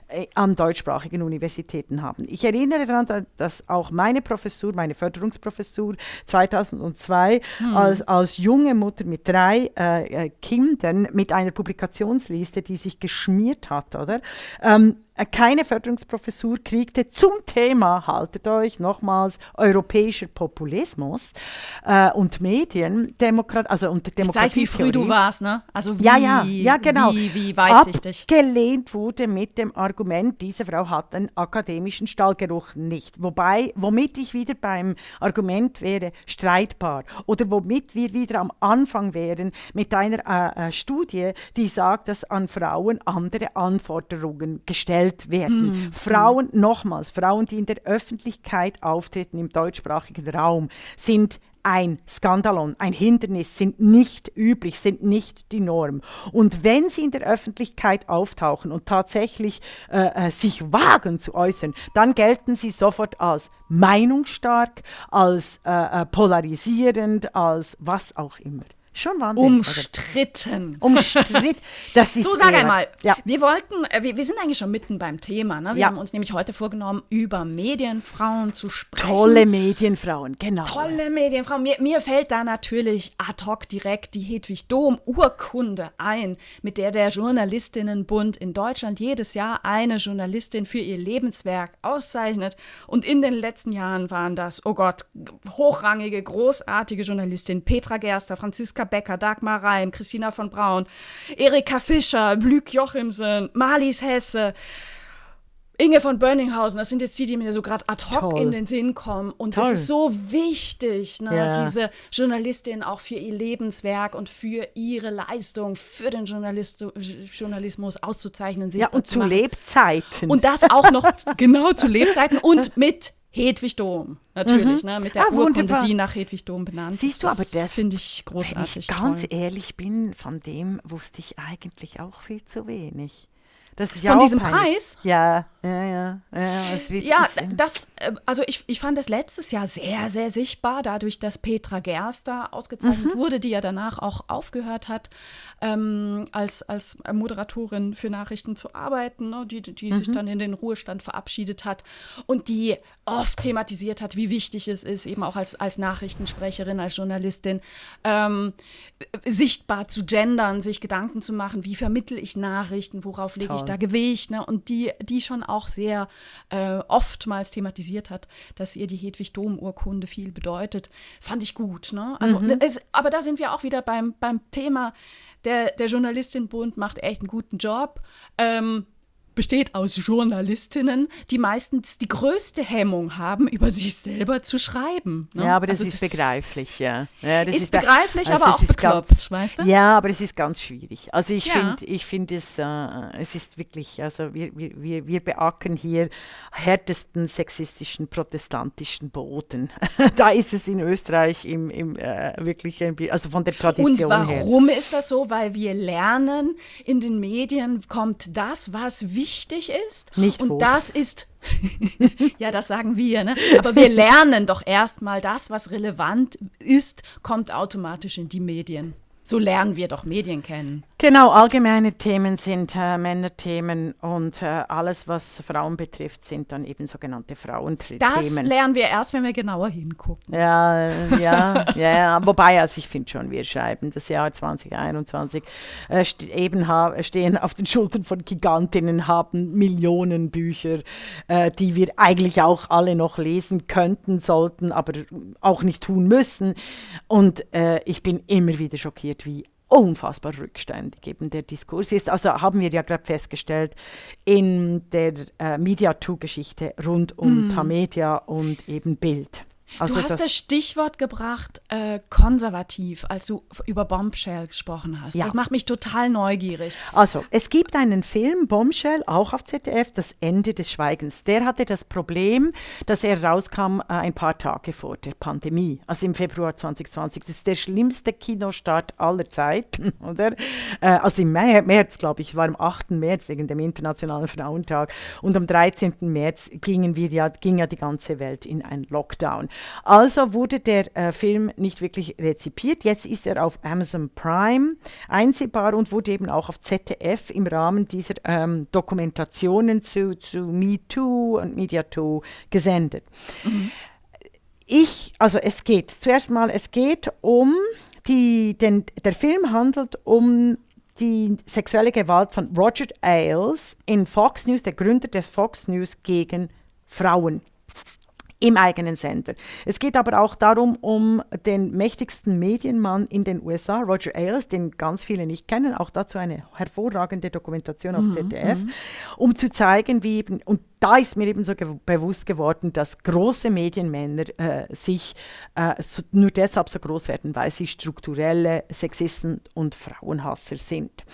äh, an deutschsprachigen Universitäten haben. Ich erinnere daran, dass auch meine Professur, meine Förderungsprofessur 2002 hm. als, als junge Mutter mit drei äh, äh, Kindern mit einer Publikationsliste, die sich geschmiert hat, oder? Ähm, äh, keine Förderungsprofessur kriegte zum Thema, haltet euch nochmals, europäischer Populismus äh, und Medien, Demokrat, also und Demokratie. Zeig, wie früh du warst, ne? Also wie, ja, ja, ja, genau. wie, wie weitsichtig. Abgelehnt wurde mit dem Argument, diese Frau hat einen akademischen Stallgeruch nicht. Wobei, womit ich wieder beim Argument wäre, streitbar. Oder womit wir wieder am Anfang wären mit einer äh, äh Studie, die sagt, dass an Frauen andere Anforderungen gestellt gestellt werden. Mhm. Frauen, nochmals, Frauen, die in der Öffentlichkeit auftreten im deutschsprachigen Raum, sind ein Skandalon, ein Hindernis, sind nicht üblich, sind nicht die Norm. Und wenn sie in der Öffentlichkeit auftauchen und tatsächlich äh, äh sich wagen zu äußern, dann gelten sie sofort als meinungsstark, als äh, äh polarisierend, als was auch immer. Schon Wahnsinn. Umstritten. Umstritten. Das [LAUGHS] ist so, sag einmal. Ja. Wir wollten, äh, wir, wir, sind eigentlich schon mitten beim Thema. Ne? Wir ja. haben uns nämlich heute vorgenommen, über Medienfrauen zu sprechen. Tolle Medienfrauen, genau. Tolle Medienfrauen. Mir, mir fällt da natürlich ad hoc direkt die Hedwig Dohm-Urkunde ein, mit der der Journalistinnenbund in Deutschland jedes Jahr eine Journalistin für ihr Lebenswerk auszeichnet. Und in den letzten Jahren waren das, oh Gott, hochrangige, großartige Journalistin Petra Gerster, Franziska Franziska Becker, Dagmar Reim, Christina von Braun, Erika Fischer, Blück Jochimsen, Marlies Hesse, Inge von Bönninghausen, das sind jetzt die, die mir so gerade ad hoc Toll. in den Sinn kommen. Und Toll. das ist so wichtig, ne? ja. diese Journalistin auch für ihr Lebenswerk und für ihre Leistung, für den Journalist Journalismus auszuzeichnen. Ja, und zu, zu Lebzeiten. Und das auch noch [LAUGHS] genau zu Lebzeiten und mit Hedwig Dom, natürlich, mhm. ne, mit der ah, Urkunde, die nach Hedwig Dom benannt ist. Siehst du, aber das finde ich großartig. Wenn ich ganz toll. ehrlich bin, von dem wusste ich eigentlich auch viel zu wenig. Das ist ja Von diesem peinlich. Preis? Ja, ja, ja. Ja, ja das, äh, also ich, ich fand das letztes Jahr sehr, sehr sichtbar, dadurch, dass Petra Gerster ausgezeichnet mhm. wurde, die ja danach auch aufgehört hat, ähm, als, als Moderatorin für Nachrichten zu arbeiten, ne, die, die mhm. sich dann in den Ruhestand verabschiedet hat und die oft thematisiert hat, wie wichtig es ist, eben auch als, als Nachrichtensprecherin, als Journalistin, ähm, sichtbar zu gendern, sich Gedanken zu machen, wie vermittel ich Nachrichten, worauf lege ich da Gewicht, ne? und die, die schon auch sehr äh, oftmals thematisiert hat, dass ihr die Hedwig-Dom-Urkunde viel bedeutet, fand ich gut. Ne? Also, mhm. es, aber da sind wir auch wieder beim, beim Thema, der, der Journalistin-Bund macht echt einen guten Job. Ähm, besteht aus Journalistinnen, die meistens die größte Hemmung haben, über sich selber zu schreiben. Ne? Ja, aber das also ist das begreiflich, ja. ja ist, ist begreiflich, also aber auch bekloppt, ganz, weißt du? Ja, aber es ist ganz schwierig. Also ich ja. finde, ich finde es, äh, es ist wirklich, also wir, wir, wir beackern hier härtesten sexistischen protestantischen Boden. [LAUGHS] da ist es in Österreich im, im äh, wirklich, ein, also von der Tradition her. Und warum her. ist das so? Weil wir lernen, in den Medien kommt das, was wichtig wichtig ist. Nicht und vor. das ist, [LAUGHS] ja, das sagen wir, ne? aber wir lernen doch erstmal, das, was relevant ist, kommt automatisch in die Medien. So lernen wir doch Medien kennen. Genau, allgemeine Themen sind äh, Männerthemen und äh, alles, was Frauen betrifft, sind dann eben sogenannte Frauenthemen. Das lernen wir erst, wenn wir genauer hingucken. Ja, ja, ja, wobei, also ich finde schon, wir schreiben das Jahr 2021, äh, st eben stehen auf den Schultern von Gigantinnen, haben Millionen Bücher, äh, die wir eigentlich auch alle noch lesen könnten, sollten, aber auch nicht tun müssen. Und äh, ich bin immer wieder schockiert, wie unfassbar rückständig eben der Diskurs ist. Also haben wir ja gerade festgestellt in der äh, Media-2-Geschichte rund um mm. Tamedia und eben Bild. Also du hast das, das Stichwort gebracht, äh, konservativ, als du über Bombshell gesprochen hast. Ja. Das macht mich total neugierig. Also, es gibt einen Film, Bombshell, auch auf ZDF, Das Ende des Schweigens. Der hatte das Problem, dass er rauskam äh, ein paar Tage vor der Pandemie, also im Februar 2020. Das ist der schlimmste Kinostart aller Zeiten, [LAUGHS] oder? Äh, also im März, glaube ich, war am 8. März wegen dem Internationalen Frauentag. Und am 13. März gingen wir ja, ging ja die ganze Welt in einen Lockdown. Also wurde der äh, Film nicht wirklich rezipiert. Jetzt ist er auf Amazon Prime einsehbar und wurde eben auch auf ZDF im Rahmen dieser ähm, Dokumentationen zu, zu Me Too und Media Too gesendet. Mhm. Ich, also es geht, zuerst mal, es geht um die, den, der Film handelt um die sexuelle Gewalt von Roger Ailes in Fox News, der Gründer der Fox News gegen Frauen im eigenen Sender. Es geht aber auch darum, um den mächtigsten Medienmann in den USA, Roger Ailes, den ganz viele nicht kennen, auch dazu eine hervorragende Dokumentation auf mhm, ZDF, mhm. um zu zeigen, wie eben, und da ist mir eben so ge bewusst geworden, dass große Medienmänner äh, sich äh, so, nur deshalb so groß werden, weil sie strukturelle Sexisten und Frauenhasser sind.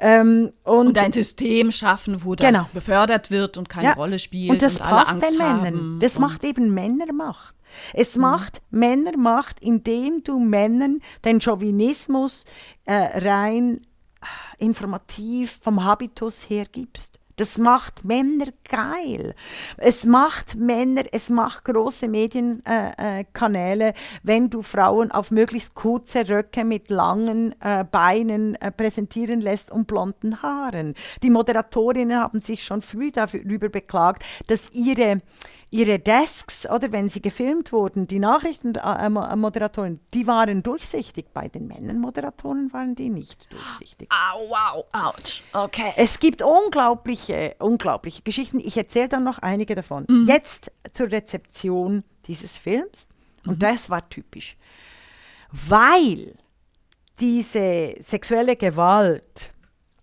Ähm, und, und, ein System schaffen, wo das genau. befördert wird und keine ja. Rolle spielt und das und passt den Männern. Das macht eben Männermacht. Es mhm. macht Männermacht, indem du Männern den Chauvinismus äh, rein äh, informativ vom Habitus her gibst. Das macht Männer geil. Es macht Männer, es macht große Medienkanäle, äh, äh, wenn du Frauen auf möglichst kurze Röcke mit langen äh, Beinen äh, präsentieren lässt und blonden Haaren. Die Moderatorinnen haben sich schon früh darüber beklagt, dass ihre ihre Desks, oder wenn sie gefilmt wurden, die Nachrichtenmoderatoren, äh, die waren durchsichtig. Bei den Männern-Moderatoren waren die nicht durchsichtig. Au, au, ouch. Okay. Es gibt unglaubliche, unglaubliche Geschichten. Ich erzähle dann noch einige davon. Mhm. Jetzt zur Rezeption dieses Films. Und mhm. das war typisch. Weil diese sexuelle Gewalt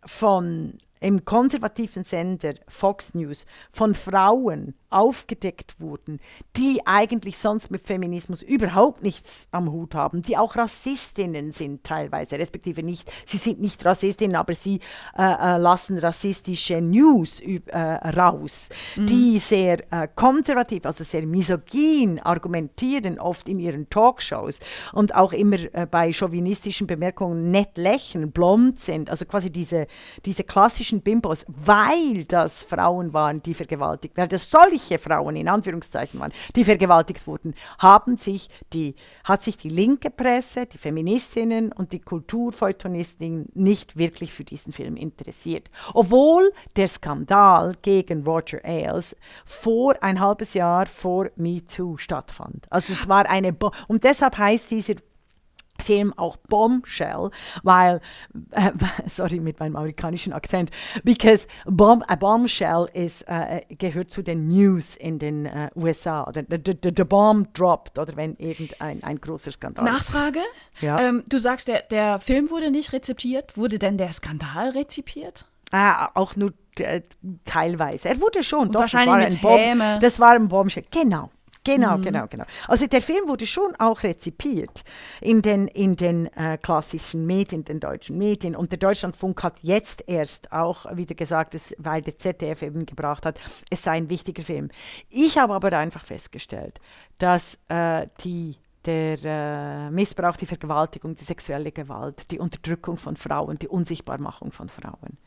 von im konservativen Sender Fox News von Frauen aufgedeckt wurden, die eigentlich sonst mit Feminismus überhaupt nichts am Hut haben, die auch Rassistinnen sind teilweise, respektive nicht, sie sind nicht Rassistinnen, aber sie äh, äh, lassen rassistische News äh, raus, mhm. die sehr äh, konservativ, also sehr misogyn argumentieren, oft in ihren Talkshows und auch immer äh, bei chauvinistischen Bemerkungen nett lächeln, blond sind, also quasi diese, diese klassischen Bimbos, weil das Frauen waren, die vergewaltigt werden, das solche reiche Frauen in Anführungszeichen waren, die vergewaltigt wurden, haben sich die, hat sich die linke Presse, die Feministinnen und die Kulturfeuilletonistinnen nicht wirklich für diesen Film interessiert. Obwohl der Skandal gegen Roger Ailes vor ein halbes Jahr vor Me Too stattfand. Also es war eine, Bo und deshalb heißt dieser Film auch Bombshell, weil, äh, [LAUGHS] sorry mit meinem amerikanischen Akzent, because bomb, a bombshell is, äh, gehört zu den News in den äh, USA, oder the, the, the, bomb dropped, oder wenn irgendein ein großer Skandal Nachfrage, ja? Ähm, du sagst, der, der Film wurde nicht rezipiert, wurde denn der Skandal rezipiert? Ah, auch nur äh, teilweise. Er wurde schon, doch, wahrscheinlich das war, mit ein Bomb, das war ein Bombshell, genau. Genau, mhm. genau, genau. Also der Film wurde schon auch rezipiert in den, in den äh, klassischen Medien, den deutschen Medien. Und der Deutschlandfunk hat jetzt erst auch wieder gesagt, dass, weil der ZDF eben gebracht hat, es sei ein wichtiger Film. Ich habe aber einfach festgestellt, dass äh, die der äh, Missbrauch, die Vergewaltigung, die sexuelle Gewalt, die Unterdrückung von Frauen, die Unsichtbarmachung von Frauen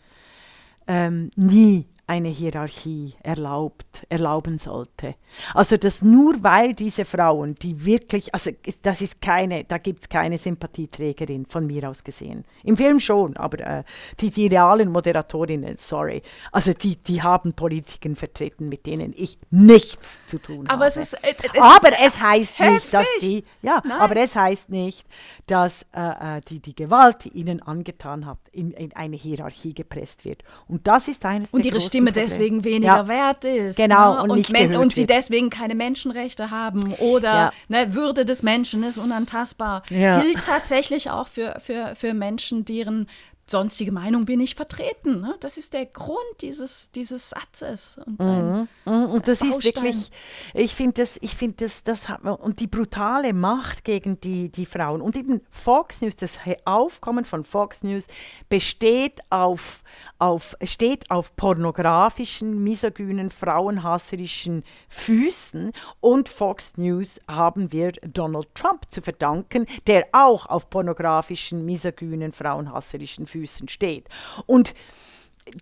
ähm, nie eine Hierarchie erlaubt, erlauben sollte. Also dass nur weil diese Frauen, die wirklich, also das ist keine, da gibt es keine Sympathieträgerin von mir aus gesehen. Im Film schon, aber äh, die, die realen Moderatorinnen, sorry, also die, die haben Politiken vertreten, mit denen ich nichts zu tun aber habe. Es ist, äh, es aber ist es heißt nicht, dass heftig. die, ja, Nein. aber es heißt nicht, dass äh, äh, die, die Gewalt, die ihnen angetan hat, in, in eine Hierarchie gepresst wird. Und das ist eines und der ihre großen Probleme. deswegen weniger Ja. wert ist. Genau, ne? und und, Men und sie deswegen keine Menschenrechte haben oder ne, Würde des Menschen ist unantastbar. Gilt tatsächlich auch für, für, für Menschen, deren sonstige Meinung wir nicht vertreten. Ne? Das ist der Grund dieses, dieses Satzes. Und ein, Mhm, Und das ist Baustein. wirklich, ich finde das, ich finde das, das hat man, und die brutale Macht gegen die, die Frauen und eben Fox News, das Aufkommen von Fox News besteht auf, auf, steht auf pornografischen, misogynen, frauenhasserischen Füßen und Fox News haben wir Donald Trump zu verdanken, der auch auf pornografischen, misogynen, frauenhasserischen Füßen steht. Und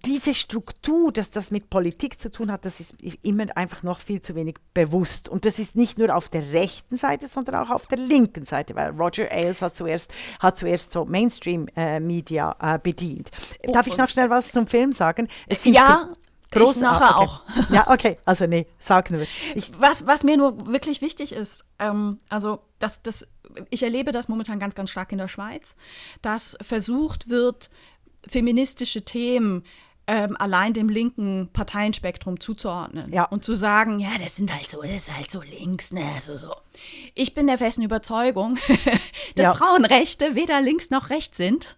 diese Struktur, dass das mit Politik zu tun hat, das ist immer einfach noch viel zu wenig bewusst. Und das ist nicht nur auf der rechten Seite, sondern auch auf der linken Seite, weil Roger Ailes hat zuerst, hat zuerst so Mainstream-Media äh, bedient. Darf ich noch schnell was zum Film sagen? Ja, gro- große- ich nachher ah, okay. auch. [LAUGHS] Ja, okay, also nee, sag nur. Ich, was, was mir nur wirklich wichtig ist, ähm, also das, das, ich erlebe das momentan ganz, ganz stark in der Schweiz, dass versucht wird, feministische Themen ähm, allein dem linken Parteienspektrum zuzuordnen Ja. und zu sagen, ja, das sind halt so, das ist halt so links, ne, so so. Ich bin der festen Überzeugung, [LAUGHS] dass Ja. Frauenrechte weder links noch rechts sind,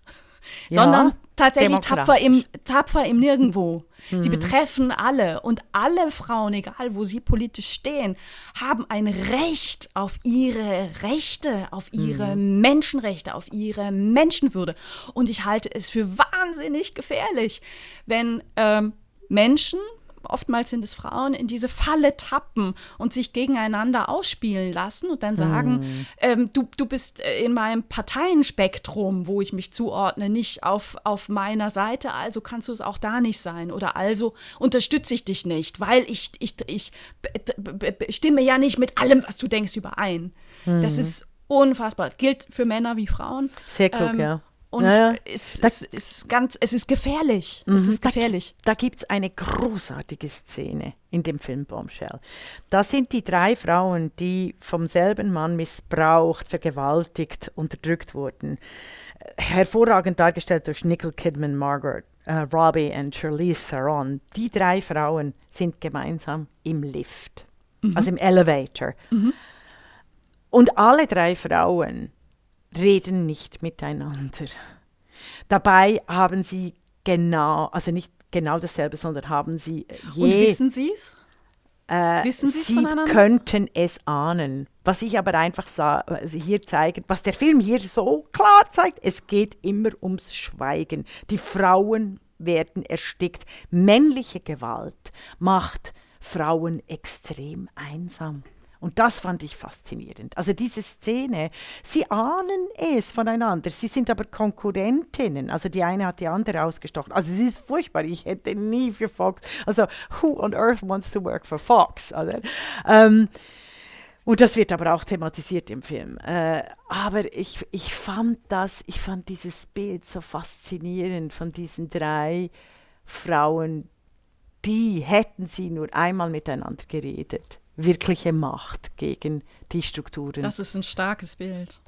Ja, sondern tatsächlich tapfer im, tapfer im Nirgendwo. Mhm. Sie betreffen alle und alle Frauen, egal wo sie politisch stehen, haben ein Recht auf ihre Rechte, auf ihre Mhm. Menschenrechte, auf ihre Menschenwürde. Und ich halte es für wahnsinnig gefährlich, wenn ähm, Menschen, oftmals sind es Frauen, in diese Falle tappen und sich gegeneinander ausspielen lassen und dann sagen, ähm, du, du bist äh, in meinem Parteienspektrum, wo ich mich zuordne, nicht auf, auf meiner Seite, also kannst du es auch da nicht sein. Oder also unterstütze ich dich nicht, weil ich, ich, ich stimme ja nicht mit allem, was du denkst, überein. Das ist unfassbar. Gilt für Männer wie Frauen. Sehr klug, Ähm, ja. Und Ja, ja. Es, Das- es ist ganz, es ist gefährlich. Es Mhm. ist gefährlich. Da, da gibt es eine großartige Szene in dem Film Bombshell. Da sind die drei Frauen, die vom selben Mann missbraucht, vergewaltigt, unterdrückt wurden. Hervorragend dargestellt durch Nicole Kidman, Margaret äh, Robbie und Charlize Theron. Die drei Frauen sind gemeinsam im Lift, also im Elevator. Und alle drei Frauen reden nicht miteinander. Dabei haben sie genau, also nicht genau dasselbe, sondern haben sie äh, je, Und wissen Sie es? äh, wissen Sie es sie voneinander? könnten es ahnen. Was ich aber einfach sa also hier zeige, was der Film hier so klar zeigt, es geht immer ums Schweigen. Die Frauen werden erstickt. Männliche Gewalt macht Frauen extrem einsam. Und das fand ich faszinierend. Also diese Szene, sie ahnen es voneinander, sie sind aber Konkurrentinnen. Also die eine hat die andere ausgestochen. Also es ist furchtbar, ich hätte nie für Fox, also who on earth wants to work for Fox? Oder? Ähm, und das wird aber auch thematisiert im Film. Äh, aber ich, ich fand das, ich fand dieses Bild so faszinierend von diesen drei Frauen, die hätten sie nur einmal miteinander geredet. Wirkliche Macht gegen die Strukturen Das ist ein starkes Bild.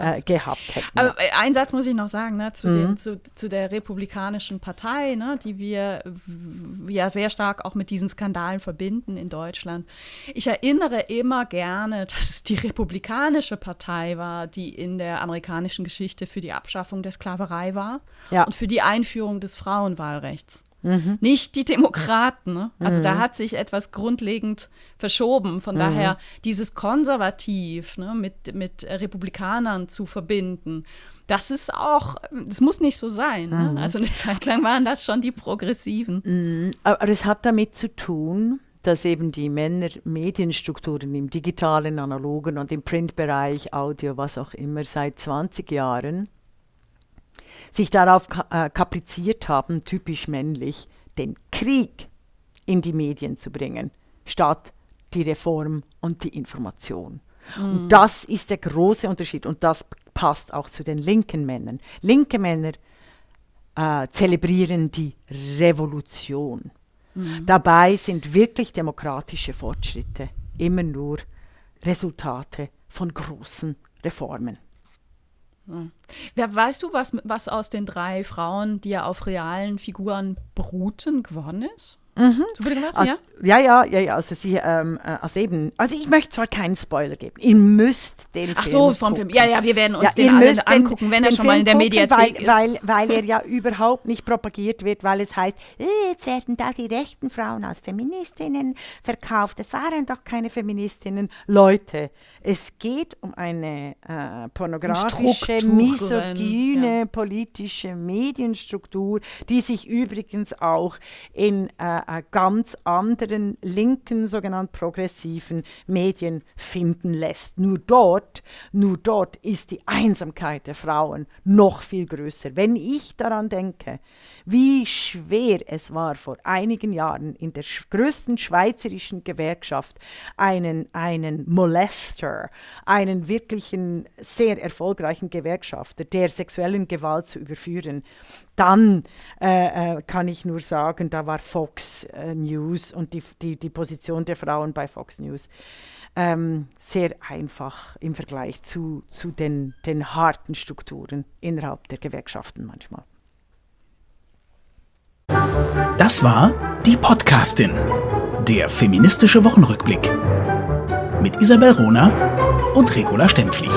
Äh, gehabt hätten. Aber äh, einen Satz muss ich noch sagen, ne, zu, Mhm. den, zu, zu der Republikanischen Partei, ne, die wir ja sehr stark auch mit diesen Skandalen verbinden in Deutschland. Ich erinnere immer gerne, [LAUGHS] dass es die Republikanische Partei war, die in der amerikanischen Geschichte für die Abschaffung der Sklaverei war Ja. und für die Einführung des Frauenwahlrechts. Nicht die Demokraten. Ne? Also da hat sich etwas grundlegend verschoben. Von daher dieses Konservativ ne, mit, mit Republikanern zu verbinden, das ist auch, das muss nicht so sein. Ne? Also eine Zeit lang waren das schon die Progressiven. Aber es hat damit zu tun, dass eben die Männer-Medienstrukturen im digitalen, analogen und im Printbereich, Audio, was auch immer, seit 20 Jahren sich darauf ka äh, kapriziert haben, typisch männlich, den Krieg in die Medien zu bringen, statt die Reform und die Information. Und das ist der große Unterschied und das passt auch zu den linken Männern. Linke Männer äh, zelebrieren die Revolution. Dabei sind wirklich demokratische Fortschritte immer nur Resultate von großen Reformen. Wer weißt du, was, was aus den drei Frauen, die ja auf realen Figuren beruhten, geworden ist? Mhm. Was? Also, ja? ja, ja, ja. Also sie, ähm, äh, also eben, also ich möchte zwar keinen Spoiler geben. Ihr müsst den Ach Film so, vom gucken. Film. Ja, ja, wir werden uns Ja, den alle angucken, wenn er schon mal in der Film gucken, Mediathek weil, ist. Weil, weil er ja [LAUGHS] überhaupt nicht propagiert wird, weil es heißt, äh, jetzt werden da die rechten Frauen als Feministinnen verkauft. Das waren doch keine Feministinnen. Leute, es geht um eine äh, pornografische, misogyne, ja. politische Medienstruktur, die sich übrigens auch in äh, äh, ganz anderen linken, sogenannten progressiven Medien finden lässt. Nur dort, nur dort ist die Einsamkeit der Frauen noch viel größer. Wenn ich daran denke, wie schwer es war vor einigen Jahren in der größten schweizerischen Gewerkschaft einen, einen Molester, einen wirklichen sehr erfolgreichen Gewerkschafter der sexuellen Gewalt zu überführen, dann äh, äh, kann ich nur sagen, da war Fox äh, News und die, die, die Position der Frauen bei Fox News ähm, sehr einfach im Vergleich zu, zu den, den harten Strukturen innerhalb der Gewerkschaften manchmal. Das war die Podcastin, der feministische Wochenrückblick mit Isabel Rona und Regula Stempfli.